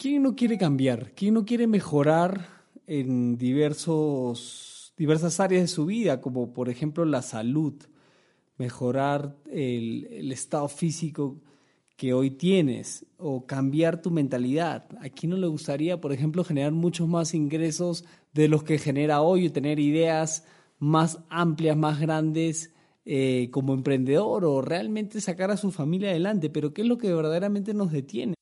¿Quién no quiere cambiar? ¿Quién no quiere mejorar en diversos, diversas áreas de su vida, como por ejemplo la salud, mejorar el, estado físico que hoy tienes o cambiar tu mentalidad? ¿A quién no le gustaría, por ejemplo, generar muchos más ingresos de los que genera hoy o tener ideas más amplias, más grandes? Eh, como emprendedor o realmente sacar a su familia adelante, pero ¿qué es lo que verdaderamente nos detiene?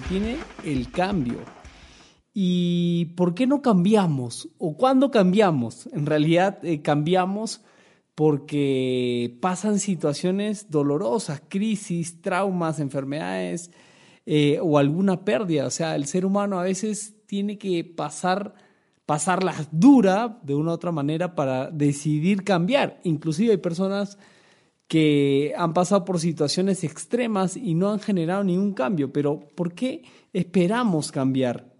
Detiene el cambio. ¿Y por qué no cambiamos? ¿O cuándo cambiamos? En realidad eh, cambiamos porque pasan situaciones dolorosas, crisis, traumas, enfermedades eh, o alguna pérdida. O sea, el ser humano a veces tiene que pasar pasarlas dura de una u otra manera para decidir cambiar. Inclusive hay personas que han pasado por situaciones extremas y no han generado ningún cambio. Pero ¿por qué esperamos cambiar?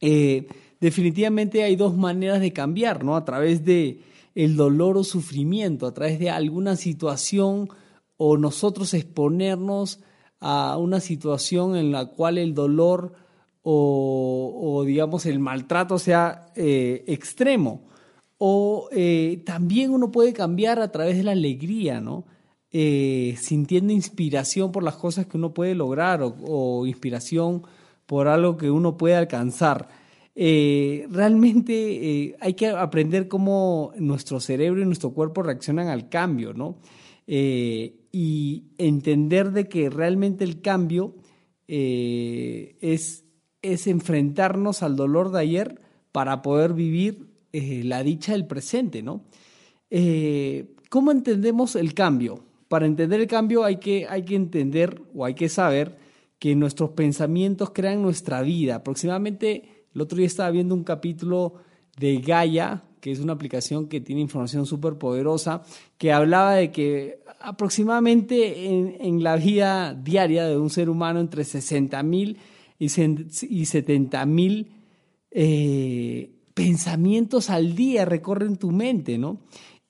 Eh, definitivamente hay dos maneras de cambiar, ¿no? A través de el dolor o sufrimiento, a través de alguna situación o nosotros exponernos a una situación en la cual el dolor o, digamos el maltrato sea eh, extremo. O eh, también uno puede cambiar a través de la alegría, ¿no? Eh, sintiendo inspiración por las cosas que uno puede lograr o, inspiración por algo que uno puede alcanzar. Eh, realmente eh, hay que aprender cómo nuestro cerebro y nuestro cuerpo reaccionan al cambio, ¿no? y entender de que realmente el cambio es, es enfrentarnos al dolor de ayer para poder vivir la dicha del presente, ¿no? ¿Cómo entendemos el cambio? Para entender el cambio hay que, hay que entender o hay que saber que nuestros pensamientos crean nuestra vida. Aproximadamente, el otro día estaba viendo un capítulo de Gaia, que es una aplicación que tiene información súper poderosa, que hablaba de que aproximadamente en, la vida diaria de un ser humano entre 60 mil y 70 mil eh, pensamientos al día recorren tu mente, ¿no?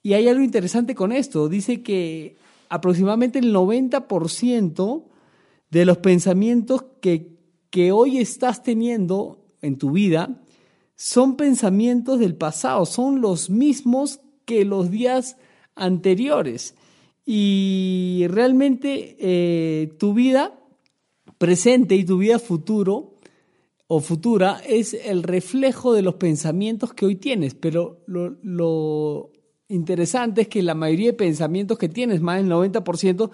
Y hay algo interesante con esto. Dice que aproximadamente el 90% de los pensamientos que, que hoy estás teniendo en tu vida son pensamientos del pasado, son los mismos que los días anteriores. Y realmente eh, tu vida presente y tu vida futuro o futura es el reflejo de los pensamientos que hoy tienes, pero lo, lo interesante es que la mayoría de pensamientos que tienes, más del 90%,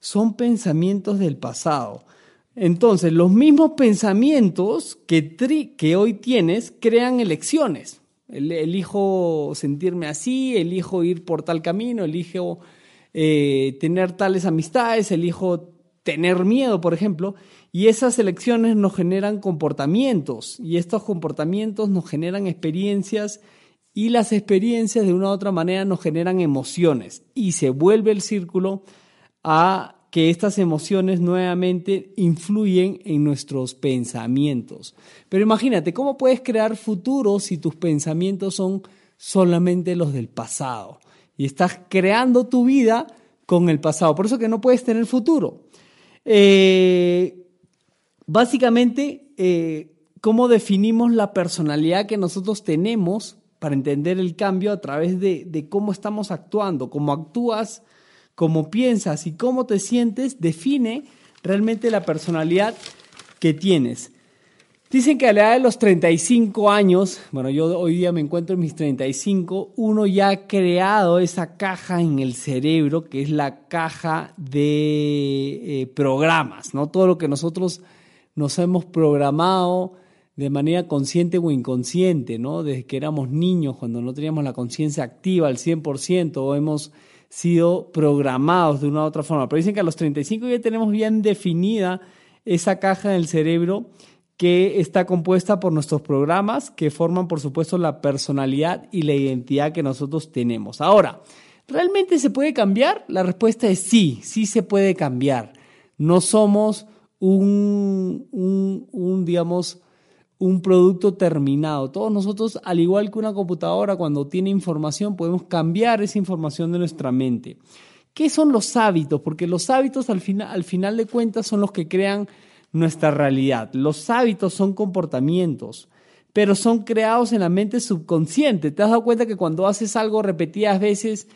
son pensamientos del pasado. Entonces, los mismos pensamientos que, hoy tienes crean elecciones. Elijo sentirme así, elijo ir por tal camino, elijo eh, tener tales amistades, elijo tener miedo, por ejemplo, y esas elecciones nos generan comportamientos y estos comportamientos nos generan experiencias y las experiencias de una u otra manera nos generan emociones y se vuelve el círculo a que estas emociones nuevamente influyen en nuestros pensamientos. Pero imagínate, ¿cómo puedes crear futuro si tus pensamientos son solamente los del pasado? Y estás creando tu vida con el pasado. Por eso que no puedes tener futuro. Eh, básicamente, eh, ¿cómo definimos la personalidad que nosotros tenemos para entender el cambio a través de, cómo estamos actuando, cómo actúas, cómo piensas y cómo te sientes, define realmente la personalidad que tienes. Dicen que a la edad de los 35 años, bueno, yo hoy día me encuentro en mis 35, uno ya ha creado esa caja en el cerebro, que es la caja de eh, programas, ¿no? Todo lo que nosotros nos hemos programado de manera consciente o inconsciente, ¿no? Desde que éramos niños, cuando no teníamos la conciencia activa al 100% o hemos sido programados de una u otra forma. Pero dicen que a los 35 ya tenemos bien definida esa caja del cerebro que está compuesta por nuestros programas que forman, por supuesto, la personalidad y la identidad que nosotros tenemos. Ahora, ¿realmente se puede cambiar? La respuesta es sí, sí se puede cambiar. No somos un, un, un digamos, un producto terminado. Todos nosotros, al igual que una computadora, cuando tiene información, podemos cambiar esa información de nuestra mente. ¿Qué son los hábitos? Porque los hábitos al, al final de cuentas son los que crean nuestra realidad. Los hábitos son comportamientos, pero son creados en la mente subconsciente. ¿Te has dado cuenta que cuando haces algo repetidas veces,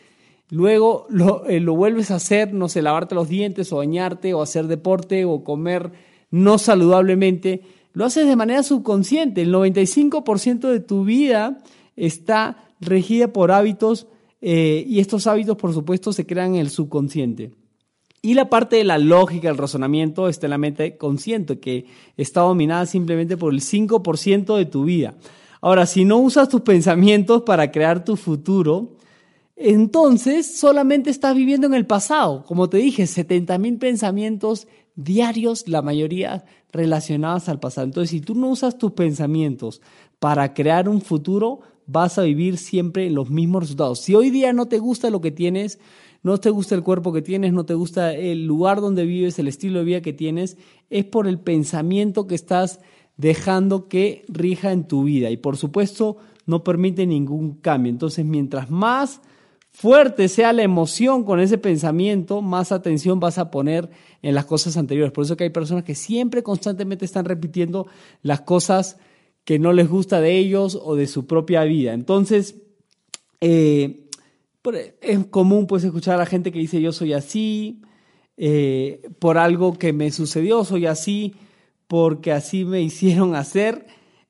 luego lo, eh, lo vuelves a hacer, no sé, lavarte los dientes o bañarte o hacer deporte o comer no saludablemente? Lo haces de manera subconsciente. El 95% de tu vida está regida por hábitos eh, y estos hábitos, por supuesto, se crean en el subconsciente. Y la parte de la lógica, el razonamiento, está en la mente consciente, que está dominada simplemente por el 5% de tu vida. Ahora, si no usas tus pensamientos para crear tu futuro, entonces solamente estás viviendo en el pasado. Como te dije, 70 mil pensamientos diarios, la mayoría relacionadas al pasado. Entonces, si tú no usas tus pensamientos para crear un futuro, vas a vivir siempre los mismos resultados. Si hoy día no te gusta lo que tienes, no te gusta el cuerpo que tienes, no te gusta el lugar donde vives, el estilo de vida que tienes, es por el pensamiento que estás dejando que rija en tu vida. Y por supuesto, no permite ningún cambio. Entonces, mientras más fuerte sea la emoción con ese pensamiento, más atención vas a poner en las cosas anteriores. Por eso que hay personas que siempre constantemente están repitiendo las cosas que no les gusta de ellos o de su propia vida. Entonces, eh, es común pues escuchar a la gente que dice yo soy así, eh, por algo que me sucedió, soy así, porque así me hicieron hacer.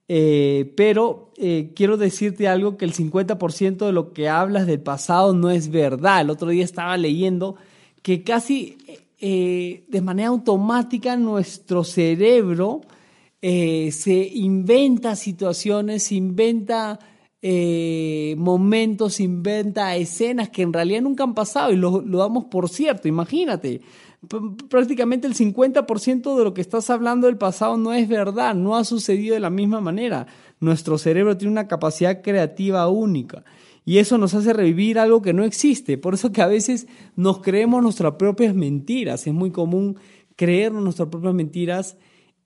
Eh, pero eh, quiero decirte algo que el 50% de lo que hablas del pasado no es verdad. El otro día estaba leyendo que casi eh, de manera automática nuestro cerebro se inventa situaciones, inventa momentos, inventa escenas que en realidad nunca han pasado y lo, lo damos por cierto. Imagínate, prácticamente el 50% de lo que estás hablando del pasado no es verdad, no ha sucedido de la misma manera. Nuestro cerebro tiene una capacidad creativa única y eso nos hace revivir algo que no existe. Por eso que a veces nos creemos nuestras propias mentiras. Es muy común creernos nuestras propias mentiras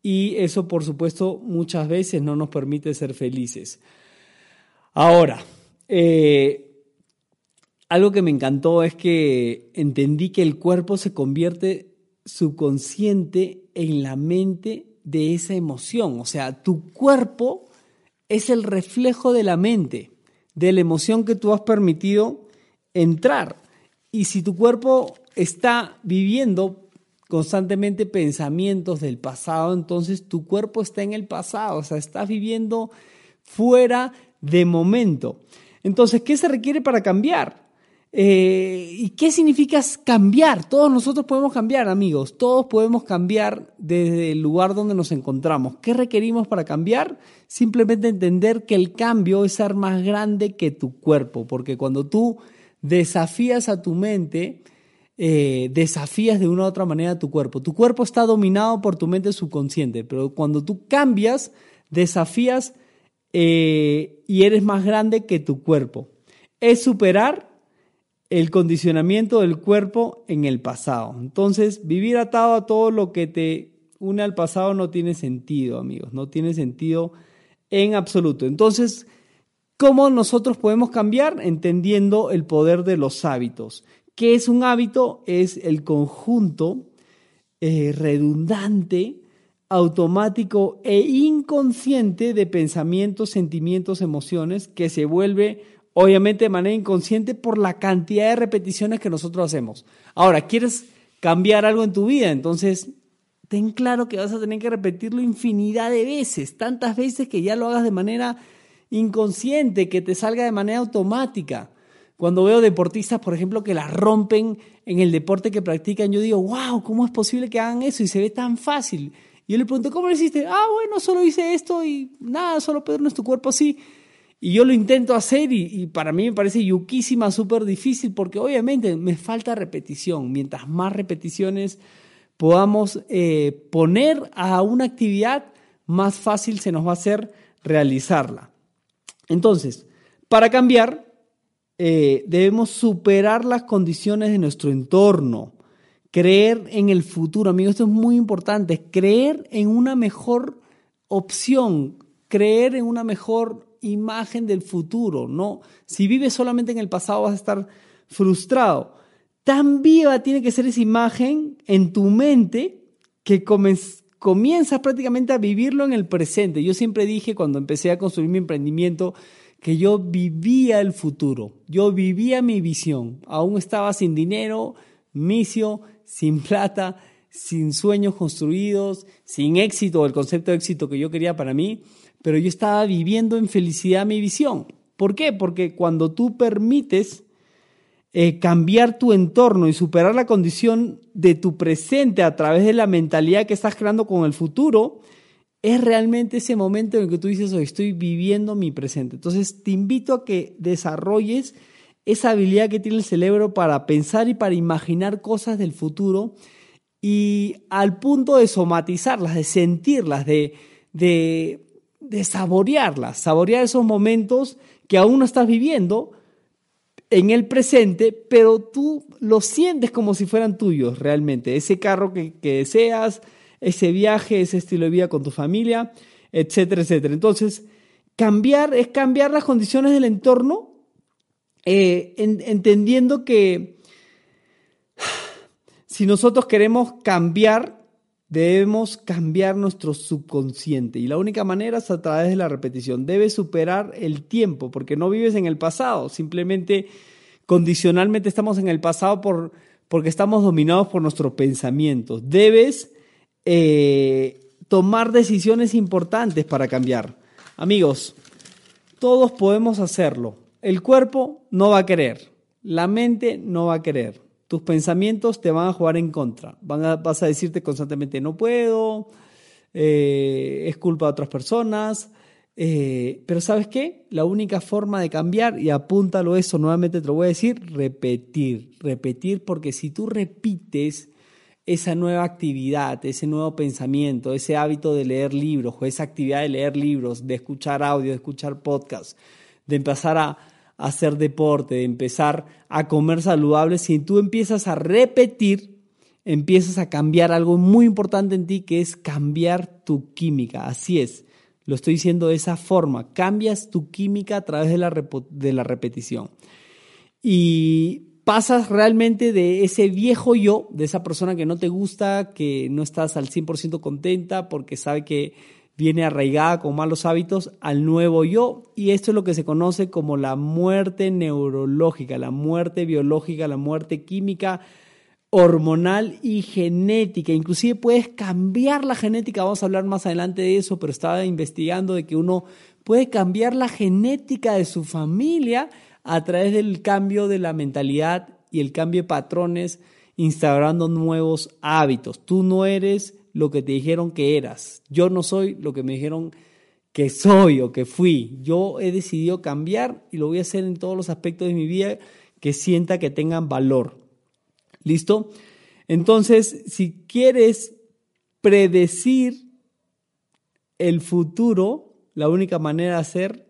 y eso, por supuesto, muchas veces no nos permite ser felices. Ahora, eh, algo que me encantó es que entendí que el cuerpo se convierte subconsciente en la mente de esa emoción. O sea, tu cuerpo es el reflejo de la mente, de la emoción que tú has permitido entrar. Y si tu cuerpo está viviendo constantemente pensamientos del pasado, entonces tu cuerpo está en el pasado, o sea, estás viviendo fuera de momento. Entonces, ¿qué se requiere para cambiar? Eh, ¿Y qué significa cambiar? Todos nosotros podemos cambiar, amigos. Todos podemos cambiar desde el lugar donde nos encontramos. ¿Qué requerimos para cambiar? Simplemente entender que el cambio es ser más grande que tu cuerpo, porque cuando tú desafías a tu mente, eh, desafías de una u otra manera a tu cuerpo. Tu cuerpo está dominado por tu mente subconsciente, pero cuando tú cambias, desafías eh, y eres más grande que tu cuerpo. Es superar el condicionamiento del cuerpo en el pasado. Entonces, vivir atado a todo lo que te une al pasado no tiene sentido, amigos, no tiene sentido en absoluto. Entonces, ¿cómo nosotros podemos cambiar? Entendiendo el poder de los hábitos. ¿Qué es un hábito? Es el conjunto eh, redundante, automático e inconsciente de pensamientos, sentimientos, emociones que se vuelve obviamente de manera inconsciente por la cantidad de repeticiones que nosotros hacemos. Ahora, ¿quieres cambiar algo en tu vida? Entonces, ten claro que vas a tener que repetirlo infinidad de veces, tantas veces que ya lo hagas de manera inconsciente, que te salga de manera automática. Cuando veo deportistas, por ejemplo, que la rompen en el deporte que practican, yo digo, wow, ¿cómo es posible que hagan eso? Y se ve tan fácil. Y yo le pregunté, ¿cómo lo hiciste? Ah, bueno, solo hice esto y nada, solo Pedro tu cuerpo así. Y yo lo intento hacer y, para mí me parece yuquísima, súper difícil, porque obviamente me falta repetición. Mientras más repeticiones podamos eh, poner a una actividad, más fácil se nos va a hacer realizarla. Entonces, para cambiar, eh, debemos superar las condiciones de nuestro entorno, creer en el futuro. Amigos, esto es muy importante, creer en una mejor opción, creer en una mejor imagen del futuro, ¿no? Si vives solamente en el pasado vas a estar frustrado. Tan viva tiene que ser esa imagen en tu mente que comienzas prácticamente a vivirlo en el presente. Yo siempre dije cuando empecé a construir mi emprendimiento que yo vivía el futuro, yo vivía mi visión. Aún estaba sin dinero, misio, sin plata, sin sueños construidos, sin éxito, el concepto de éxito que yo quería para mí, pero yo estaba viviendo en felicidad mi visión. ¿Por qué? Porque cuando tú permites eh, cambiar tu entorno y superar la condición de tu presente a través de la mentalidad que estás creando con el futuro, es realmente ese momento en el que tú dices, estoy viviendo mi presente. Entonces te invito a que desarrolles esa habilidad que tiene el cerebro para pensar y para imaginar cosas del futuro y al punto de somatizarlas, de sentirlas, de, de de saborearlas, saborear esos momentos que aún no estás viviendo en el presente, pero tú los sientes como si fueran tuyos realmente. Ese carro que, deseas, ese viaje, ese estilo de vida con tu familia, etcétera, etcétera. Entonces, cambiar es cambiar las condiciones del entorno, eh, entendiendo que si nosotros queremos cambiar Debemos cambiar nuestro subconsciente y la única manera es a través de la repetición. Debes superar el tiempo porque no vives en el pasado, simplemente condicionalmente estamos en el pasado por, porque estamos dominados por nuestros pensamientos. Debes eh, tomar decisiones importantes para cambiar. Amigos, todos podemos hacerlo. El cuerpo no va a querer, la mente no va a querer tus pensamientos te van a jugar en contra. Vas a decirte constantemente no puedo, eh, es culpa de otras personas. Eh, pero ¿sabes qué? La única forma de cambiar, y apúntalo eso, nuevamente te lo voy a decir, repetir, repetir, porque si tú repites esa nueva actividad, ese nuevo pensamiento, ese hábito de leer libros, o esa actividad de leer libros, de escuchar audio, de escuchar podcasts, de empezar a, hacer deporte, de empezar a comer saludable, si tú empiezas a repetir, empiezas a cambiar algo muy importante en ti, que es cambiar tu química. Así es, lo estoy diciendo de esa forma, cambias tu química a través de la, de la repetición. Y pasas realmente de ese viejo yo, de esa persona que no te gusta, que no estás al 100% contenta porque sabe que viene arraigada con malos hábitos al nuevo yo y esto es lo que se conoce como la muerte neurológica, la muerte biológica, la muerte química, hormonal y genética. Inclusive puedes cambiar la genética, vamos a hablar más adelante de eso, pero estaba investigando de que uno puede cambiar la genética de su familia a través del cambio de la mentalidad y el cambio de patrones, instaurando nuevos hábitos. Tú no eres lo que te dijeron que eras. Yo no soy lo que me dijeron que soy o que fui. Yo he decidido cambiar y lo voy a hacer en todos los aspectos de mi vida que sienta que tengan valor. ¿Listo? Entonces, si quieres predecir el futuro, la única manera de hacer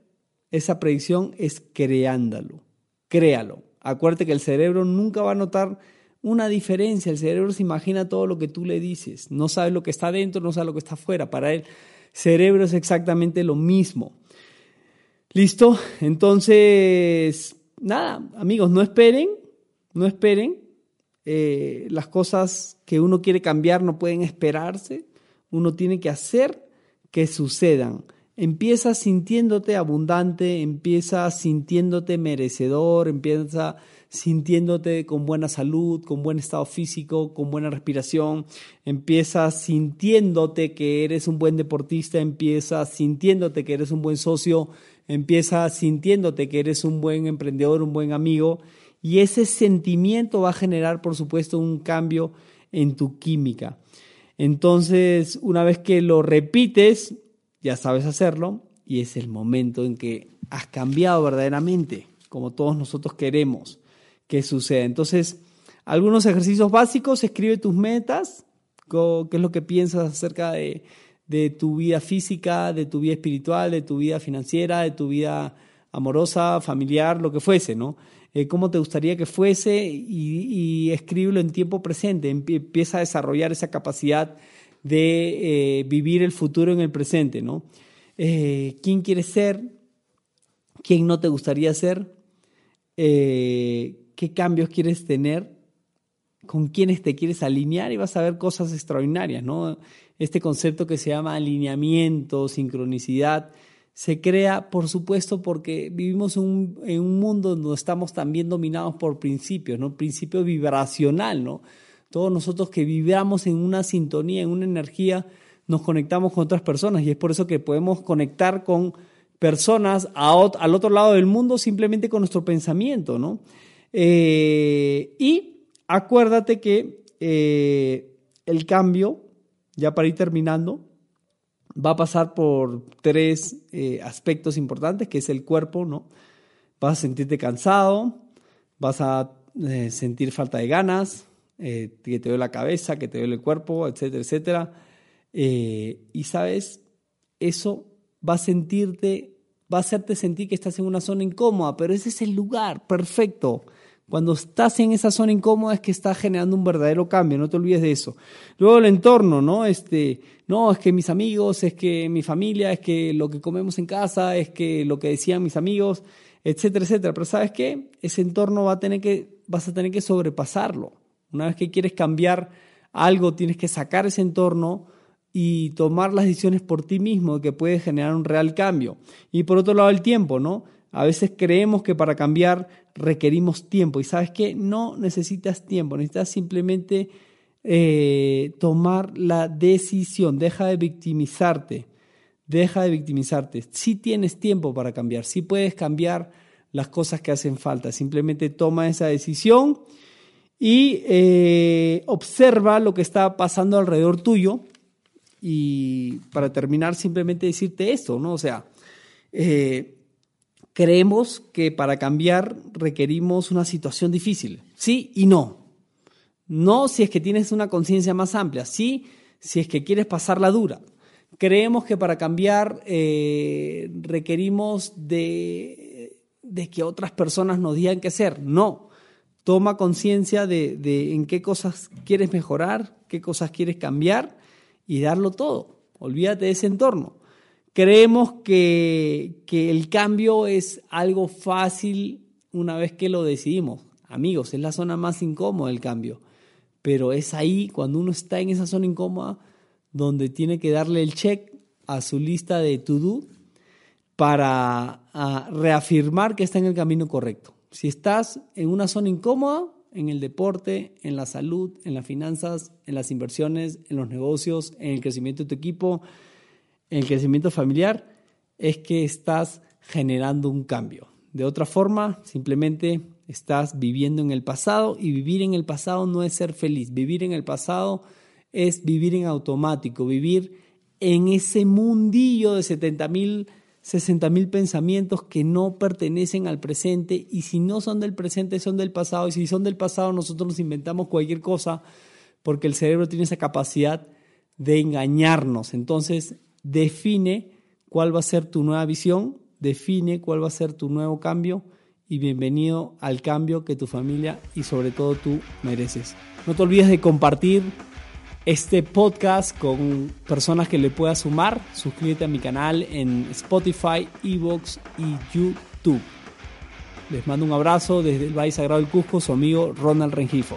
esa predicción es creándolo. Créalo. Acuérdate que el cerebro nunca va a notar una diferencia. El cerebro se imagina todo lo que tú le dices. No sabe lo que está dentro, no sabe lo que está afuera. Para él, cerebro es exactamente lo mismo. ¿Listo? Entonces, nada, amigos, no esperen, no esperen. Eh, las cosas que uno quiere cambiar no pueden esperarse. Uno tiene que hacer que sucedan. Empieza sintiéndote abundante, empieza sintiéndote merecedor, empieza sintiéndote con buena salud, con buen estado físico, con buena respiración, empiezas sintiéndote que eres un buen deportista, empiezas sintiéndote que eres un buen socio, empiezas sintiéndote que eres un buen emprendedor, un buen amigo, y ese sentimiento va a generar, por supuesto, un cambio en tu química. Entonces, una vez que lo repites, ya sabes hacerlo y es el momento en que has cambiado verdaderamente, como todos nosotros queremos que suceda. Entonces, algunos ejercicios básicos, escribe tus metas, qué es lo que piensas acerca de, tu vida física, de tu vida espiritual, de tu vida financiera, de tu vida amorosa, familiar, lo que fuese, ¿no? Eh, cómo te gustaría que fuese y, y escríbelo en tiempo presente. Empieza a desarrollar esa capacidad de eh, vivir el futuro en el presente, ¿no? Eh, ¿Quién quieres ser? ¿Quién no te gustaría ser? ¿Qué cambios quieres tener? ¿Con quiénes te quieres alinear? Y vas a ver cosas extraordinarias, ¿no? Este concepto que se llama alineamiento, sincronicidad, se crea, por supuesto, porque vivimos en un mundo donde estamos también dominados por principios, ¿no? Principio vibracional, ¿no? Todos nosotros que vibramos en una sintonía, en una energía, nos conectamos con otras personas y es por eso que podemos conectar con personas al otro lado del mundo simplemente con nuestro pensamiento, ¿no? Eh, y acuérdate que eh, el cambio, ya para ir terminando, va a pasar por tres eh, aspectos importantes, que es el cuerpo, ¿no? Vas a sentirte cansado, vas a sentir falta de ganas, eh, que te duele la cabeza, que te duele el cuerpo, etcétera, etcétera. y sabes, eso va a sentirte, va a hacerte sentir que estás en una zona incómoda, pero ese es el lugar perfecto cuando estás en esa zona incómoda es que estás generando un verdadero cambio, no te olvides de eso. Luego el entorno, ¿no? Este, no, es que mis amigos, es que mi familia, es que lo que comemos en casa, es que lo que decían mis amigos, etcétera, etcétera. Pero ¿sabes qué? Ese entorno va a tener que, vas a tener que sobrepasarlo. Una vez que quieres cambiar algo, tienes que sacar ese entorno y tomar las decisiones por ti mismo que puede generar un real cambio. Y por otro lado el tiempo, ¿no? A veces creemos que para cambiar requerimos tiempo y sabes que no necesitas tiempo, necesitas simplemente eh, tomar la decisión, deja de victimizarte, deja de victimizarte. Si tienes tiempo para cambiar, si puedes cambiar las cosas que hacen falta, simplemente toma esa decisión y eh, observa lo que está pasando alrededor tuyo. Y para terminar, simplemente decirte esto, ¿no? O sea, eh, creemos que para cambiar requerimos una situación difícil. Sí y no. No si es que tienes una conciencia más amplia, sí si es que quieres pasarla dura. Creemos que para cambiar eh, requerimos de, de, que otras personas nos digan qué hacer. No. Toma conciencia de, de en qué cosas quieres mejorar, qué cosas quieres cambiar y darlo todo. Olvídate de ese entorno. Creemos que, que el cambio es algo fácil una vez que lo decidimos. Amigos, es la zona más incómoda el cambio. Pero es ahí, cuando uno está en esa zona incómoda, donde tiene que darle el check a su lista de to-do para reafirmar que está en el camino correcto. Si estás en una zona incómoda, en el deporte, en la salud, en las finanzas, en las inversiones, en los negocios, en el crecimiento de tu equipo, el crecimiento familiar es que estás generando un cambio. De otra forma, simplemente estás viviendo en el pasado y vivir en el pasado no es ser feliz. Vivir en el pasado es vivir en automático, vivir en ese mundillo de 70 mil, 60 mil pensamientos que no pertenecen al presente y si no son del presente son del pasado y si son del pasado nosotros nos inventamos cualquier cosa porque el cerebro tiene esa capacidad de engañarnos. Entonces define cuál va a ser tu nueva visión, define cuál va a ser tu nuevo cambio y bienvenido al cambio que tu familia y sobre todo tú mereces. No te olvides de compartir este podcast con personas que le puedas sumar. Suscríbete a mi canal en Spotify, Evox y YouTube. Les mando un abrazo desde el Valle Sagrado del Cusco, su amigo Ronald Rengifo.